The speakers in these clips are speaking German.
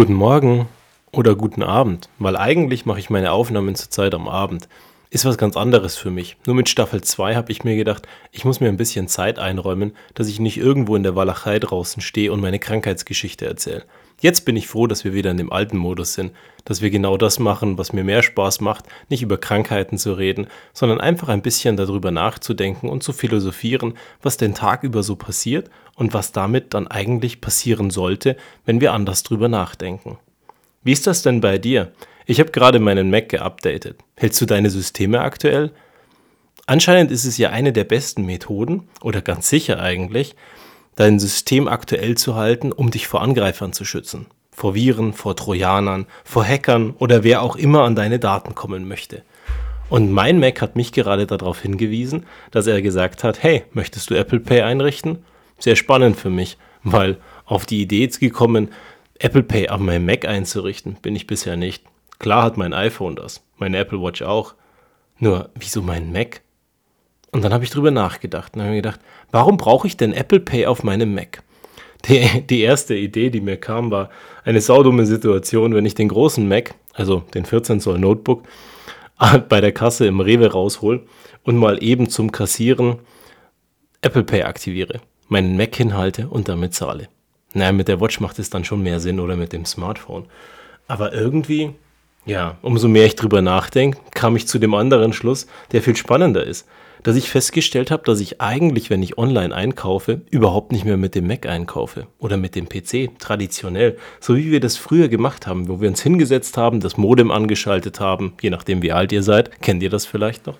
Guten Morgen oder guten Abend, weil eigentlich mache ich meine Aufnahmen zurzeit am Abend. Ist was ganz anderes für mich. Nur mit Staffel 2 habe ich mir gedacht, ich muss mir ein bisschen Zeit einräumen, dass ich nicht irgendwo in der Walachei draußen stehe und meine Krankheitsgeschichte erzähle. Jetzt bin ich froh, dass wir wieder in dem alten Modus sind, dass wir genau das machen, was mir mehr Spaß macht, nicht über Krankheiten zu reden, sondern einfach ein bisschen darüber nachzudenken und zu philosophieren, was den Tag über so passiert und was damit dann eigentlich passieren sollte, wenn wir anders drüber nachdenken. Wie ist das denn bei dir? Ich habe gerade meinen Mac geupdatet. Hältst du deine Systeme aktuell? Anscheinend ist es ja eine der besten Methoden, oder ganz sicher eigentlich, dein System aktuell zu halten, um dich vor Angreifern zu schützen. Vor Viren, vor Trojanern, vor Hackern oder wer auch immer an deine Daten kommen möchte. Und mein Mac hat mich gerade darauf hingewiesen, dass er gesagt hat, hey, möchtest du Apple Pay einrichten? Sehr spannend für mich, weil auf die Idee jetzt gekommen, Apple Pay auf meinem Mac einzurichten, bin ich bisher nicht. Klar hat mein iPhone das, meine Apple Watch auch. Nur, wieso mein Mac? Und dann habe ich drüber nachgedacht und habe mir gedacht, warum brauche ich denn Apple Pay auf meinem Mac? Die, die erste Idee, die mir kam, war eine saudumme Situation, wenn ich den großen Mac, also den 14 Zoll Notebook, bei der Kasse im Rewe raushol und mal eben zum Kassieren Apple Pay aktiviere, meinen Mac hinhalte und damit zahle. Naja, mit der Watch macht es dann schon mehr Sinn oder mit dem Smartphone. Aber irgendwie ja, umso mehr ich drüber nachdenke, kam ich zu dem anderen Schluss, der viel spannender ist. Dass ich festgestellt habe, dass ich eigentlich, wenn ich online einkaufe, überhaupt nicht mehr mit dem Mac einkaufe oder mit dem PC, traditionell, so wie wir das früher gemacht haben, wo wir uns hingesetzt haben, das Modem angeschaltet haben, je nachdem wie alt ihr seid, kennt ihr das vielleicht noch,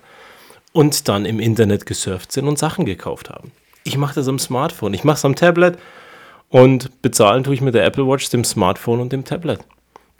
und dann im Internet gesurft sind und Sachen gekauft haben. Ich mache das am Smartphone, ich mache es am Tablet und bezahlen tue ich mit der Apple Watch, dem Smartphone und dem Tablet.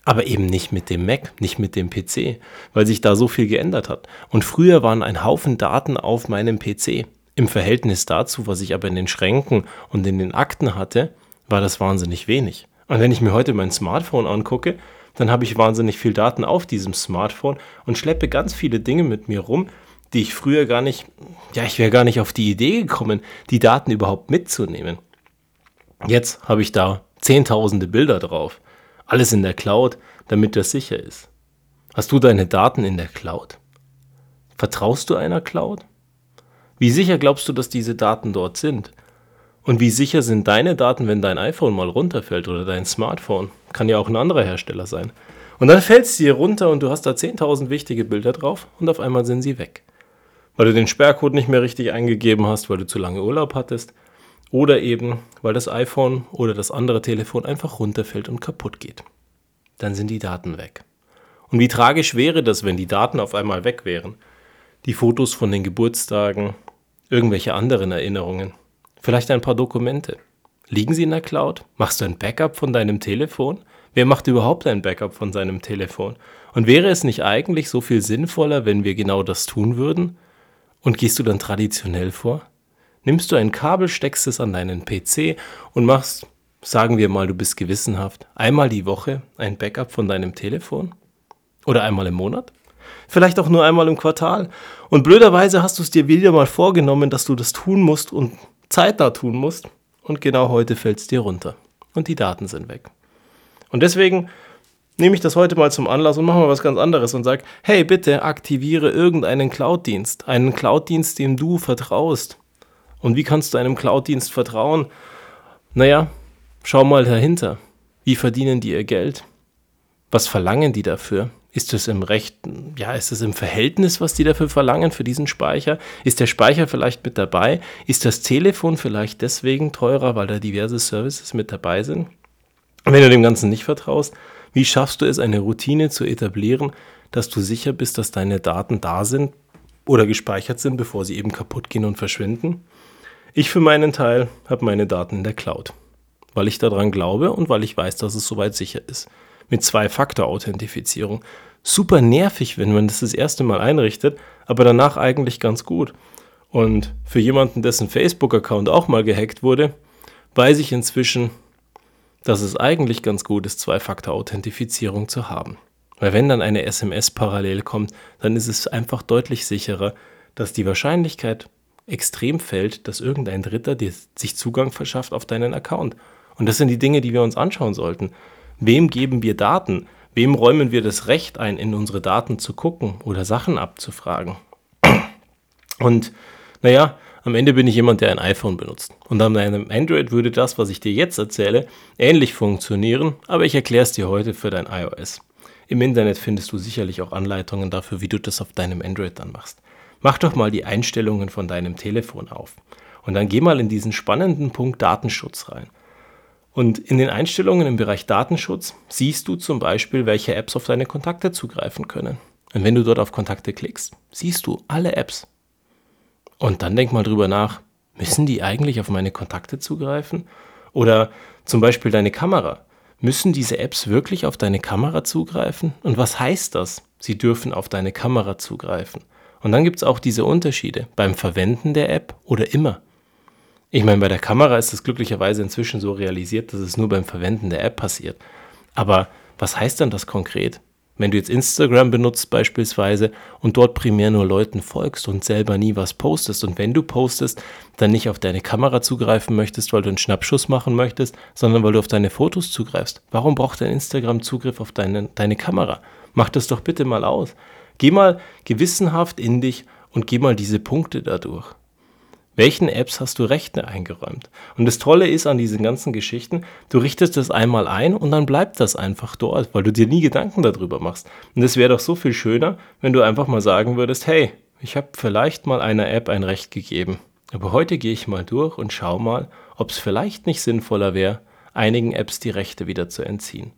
Aber eben nicht mit dem Mac, nicht mit dem PC, weil sich da so viel geändert hat. Und früher waren ein Haufen Daten auf meinem PC. Im Verhältnis dazu, was ich aber in den Schränken und in den Akten hatte, war das wahnsinnig wenig. Und wenn ich mir heute mein Smartphone angucke, dann habe ich wahnsinnig viel Daten auf diesem Smartphone und schleppe ganz viele Dinge mit mir rum, die ich früher gar nicht, ja, ich wäre gar nicht auf die Idee gekommen, die Daten überhaupt mitzunehmen. Jetzt habe ich da zehntausende Bilder drauf. Alles in der Cloud, damit das sicher ist. Hast du deine Daten in der Cloud? Vertraust du einer Cloud? Wie sicher glaubst du, dass diese Daten dort sind? Und wie sicher sind deine Daten, wenn dein iPhone mal runterfällt oder dein Smartphone? Kann ja auch ein anderer Hersteller sein. Und dann fällt es dir runter und du hast da 10.000 wichtige Bilder drauf und auf einmal sind sie weg. Weil du den Sperrcode nicht mehr richtig eingegeben hast, weil du zu lange Urlaub hattest oder eben, weil das iPhone oder das andere Telefon einfach runterfällt und kaputt geht. Dann sind die Daten weg. Und wie tragisch wäre das, wenn die Daten auf einmal weg wären? Die Fotos von den Geburtstagen, irgendwelche anderen Erinnerungen, vielleicht ein paar Dokumente. Liegen sie in der Cloud? Machst du ein Backup von deinem Telefon? Wer macht überhaupt ein Backup von seinem Telefon? Und wäre es nicht eigentlich so viel sinnvoller, wenn wir genau das tun würden? Und gehst du dann traditionell vor? Nimmst du ein Kabel, steckst es an deinen PC und machst, sagen wir mal, du bist gewissenhaft, einmal die Woche ein Backup von deinem Telefon? Oder einmal im Monat? Vielleicht auch nur einmal im Quartal. Und blöderweise hast du es dir wieder mal vorgenommen, dass du das tun musst und Zeit da tun musst. Und genau heute fällt es dir runter. Und die Daten sind weg. Und deswegen nehme ich das heute mal zum Anlass und mache mal was ganz anderes und sage, hey, bitte aktiviere irgendeinen Cloud-Dienst. Einen Cloud-Dienst, dem du vertraust. Und wie kannst du einem Cloud-Dienst vertrauen? Naja, schau mal dahinter. Wie verdienen die ihr Geld? Was verlangen die dafür? Ist es im rechten, ja, ist es im Verhältnis, was die dafür verlangen für diesen Speicher? Ist der Speicher vielleicht mit dabei? Ist das Telefon vielleicht deswegen teurer, weil da diverse Services mit dabei sind? Wenn du dem Ganzen nicht vertraust, wie schaffst du es, eine Routine zu etablieren, dass du sicher bist, dass deine Daten da sind oder gespeichert sind, bevor sie eben kaputt gehen und verschwinden? Ich für meinen Teil habe meine Daten in der Cloud, weil ich daran glaube und weil ich weiß, dass es soweit sicher ist. Mit Zwei-Faktor-Authentifizierung. Super nervig, wenn man das das erste Mal einrichtet, aber danach eigentlich ganz gut. Und für jemanden, dessen Facebook-Account auch mal gehackt wurde, weiß ich inzwischen, dass es eigentlich ganz gut ist, Zwei-Faktor-Authentifizierung zu haben. Weil wenn dann eine SMS parallel kommt, dann ist es einfach deutlich sicherer, dass die Wahrscheinlichkeit extrem fällt, dass irgendein Dritter dir sich Zugang verschafft auf deinen Account. Und das sind die Dinge, die wir uns anschauen sollten. Wem geben wir Daten? Wem räumen wir das Recht ein, in unsere Daten zu gucken oder Sachen abzufragen? Und naja, am Ende bin ich jemand, der ein iPhone benutzt. Und an einem Android würde das, was ich dir jetzt erzähle, ähnlich funktionieren, aber ich erkläre es dir heute für dein iOS. Im Internet findest du sicherlich auch Anleitungen dafür, wie du das auf deinem Android dann machst. Mach doch mal die Einstellungen von deinem Telefon auf. Und dann geh mal in diesen spannenden Punkt Datenschutz rein. Und in den Einstellungen im Bereich Datenschutz siehst du zum Beispiel, welche Apps auf deine Kontakte zugreifen können. Und wenn du dort auf Kontakte klickst, siehst du alle Apps. Und dann denk mal drüber nach, müssen die eigentlich auf meine Kontakte zugreifen? Oder zum Beispiel deine Kamera. Müssen diese Apps wirklich auf deine Kamera zugreifen? Und was heißt das? Sie dürfen auf deine Kamera zugreifen. Und dann gibt es auch diese Unterschiede beim Verwenden der App oder immer. Ich meine, bei der Kamera ist es glücklicherweise inzwischen so realisiert, dass es nur beim Verwenden der App passiert. Aber was heißt dann das konkret? Wenn du jetzt Instagram benutzt beispielsweise und dort primär nur Leuten folgst und selber nie was postest und wenn du postest, dann nicht auf deine Kamera zugreifen möchtest, weil du einen Schnappschuss machen möchtest, sondern weil du auf deine Fotos zugreifst. Warum braucht dein Instagram Zugriff auf deine, deine Kamera? Mach das doch bitte mal aus. Geh mal gewissenhaft in dich und geh mal diese Punkte dadurch. Welchen Apps hast du Rechte eingeräumt? Und das Tolle ist an diesen ganzen Geschichten, du richtest das einmal ein und dann bleibt das einfach dort, weil du dir nie Gedanken darüber machst. Und es wäre doch so viel schöner, wenn du einfach mal sagen würdest, hey, ich habe vielleicht mal einer App ein Recht gegeben. Aber heute gehe ich mal durch und schau mal, ob es vielleicht nicht sinnvoller wäre, einigen Apps die Rechte wieder zu entziehen.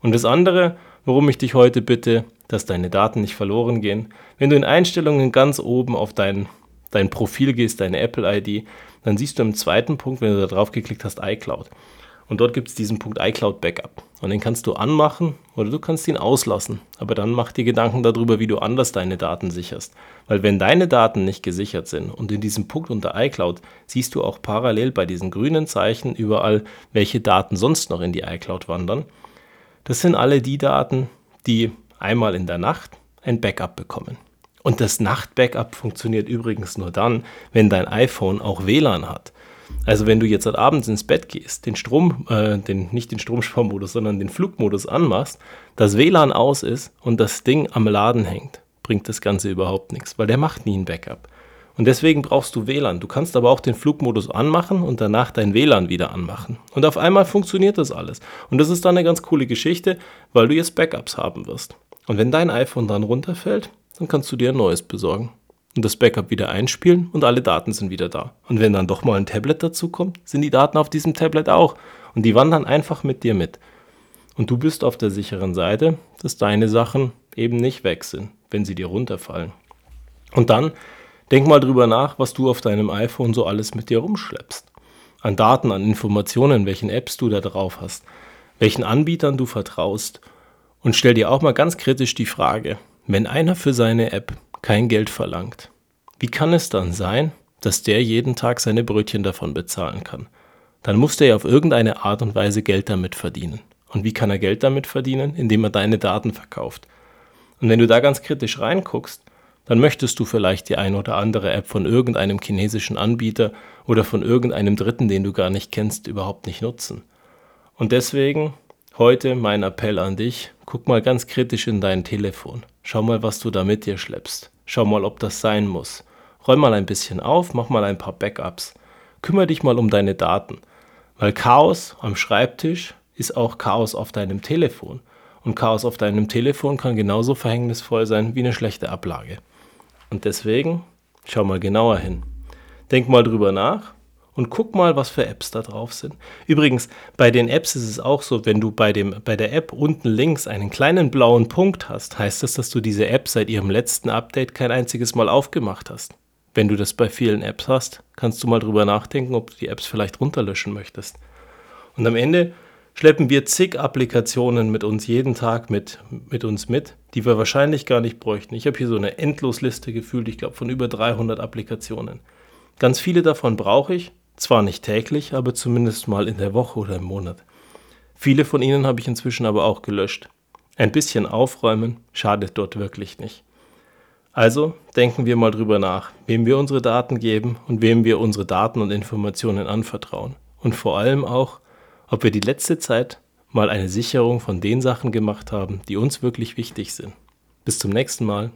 Und das andere, worum ich dich heute bitte, dass deine Daten nicht verloren gehen, wenn du in Einstellungen ganz oben auf deinen dein Profil gehst, deine Apple-ID, dann siehst du im zweiten Punkt, wenn du da drauf geklickt hast, iCloud. Und dort gibt es diesen Punkt iCloud Backup. Und den kannst du anmachen oder du kannst ihn auslassen. Aber dann mach dir Gedanken darüber, wie du anders deine Daten sicherst. Weil wenn deine Daten nicht gesichert sind und in diesem Punkt unter iCloud siehst du auch parallel bei diesen grünen Zeichen überall, welche Daten sonst noch in die iCloud wandern. Das sind alle die Daten, die einmal in der Nacht ein Backup bekommen. Und das Nachtbackup funktioniert übrigens nur dann, wenn dein iPhone auch WLAN hat. Also wenn du jetzt abends ins Bett gehst, den Strom, äh, den, nicht den Stromsparmodus, sondern den Flugmodus anmachst, das WLAN aus ist und das Ding am Laden hängt, bringt das Ganze überhaupt nichts, weil der macht nie ein Backup. Und deswegen brauchst du WLAN. Du kannst aber auch den Flugmodus anmachen und danach dein WLAN wieder anmachen. Und auf einmal funktioniert das alles. Und das ist dann eine ganz coole Geschichte, weil du jetzt Backups haben wirst. Und wenn dein iPhone dann runterfällt, dann kannst du dir ein neues besorgen und das Backup wieder einspielen und alle Daten sind wieder da. Und wenn dann doch mal ein Tablet dazu kommt, sind die Daten auf diesem Tablet auch und die wandern einfach mit dir mit. Und du bist auf der sicheren Seite, dass deine Sachen eben nicht weg sind, wenn sie dir runterfallen. Und dann denk mal drüber nach, was du auf deinem iPhone so alles mit dir rumschleppst. An Daten, an Informationen, welchen Apps du da drauf hast, welchen Anbietern du vertraust. Und stell dir auch mal ganz kritisch die Frage, wenn einer für seine App kein Geld verlangt, wie kann es dann sein, dass der jeden Tag seine Brötchen davon bezahlen kann? Dann muss der ja auf irgendeine Art und Weise Geld damit verdienen. Und wie kann er Geld damit verdienen? Indem er deine Daten verkauft. Und wenn du da ganz kritisch reinguckst, dann möchtest du vielleicht die ein oder andere App von irgendeinem chinesischen Anbieter oder von irgendeinem Dritten, den du gar nicht kennst, überhaupt nicht nutzen. Und deswegen heute mein Appell an dich, guck mal ganz kritisch in dein Telefon. Schau mal, was du da mit dir schleppst. Schau mal, ob das sein muss. Räum mal ein bisschen auf, mach mal ein paar Backups. Kümmer dich mal um deine Daten. Weil Chaos am Schreibtisch ist auch Chaos auf deinem Telefon. Und Chaos auf deinem Telefon kann genauso verhängnisvoll sein wie eine schlechte Ablage. Und deswegen schau mal genauer hin. Denk mal drüber nach und guck mal, was für Apps da drauf sind. Übrigens, bei den Apps ist es auch so, wenn du bei, dem, bei der App unten links einen kleinen blauen Punkt hast, heißt das, dass du diese App seit ihrem letzten Update kein einziges Mal aufgemacht hast. Wenn du das bei vielen Apps hast, kannst du mal drüber nachdenken, ob du die Apps vielleicht runterlöschen möchtest. Und am Ende schleppen wir zig Applikationen mit uns jeden Tag mit, mit uns mit, die wir wahrscheinlich gar nicht bräuchten. Ich habe hier so eine Endlosliste gefühlt, ich glaube von über 300 Applikationen. Ganz viele davon brauche ich, zwar nicht täglich, aber zumindest mal in der Woche oder im Monat. Viele von ihnen habe ich inzwischen aber auch gelöscht. Ein bisschen aufräumen schadet dort wirklich nicht. Also denken wir mal drüber nach, wem wir unsere Daten geben und wem wir unsere Daten und Informationen anvertrauen. Und vor allem auch, ob wir die letzte Zeit mal eine Sicherung von den Sachen gemacht haben, die uns wirklich wichtig sind. Bis zum nächsten Mal.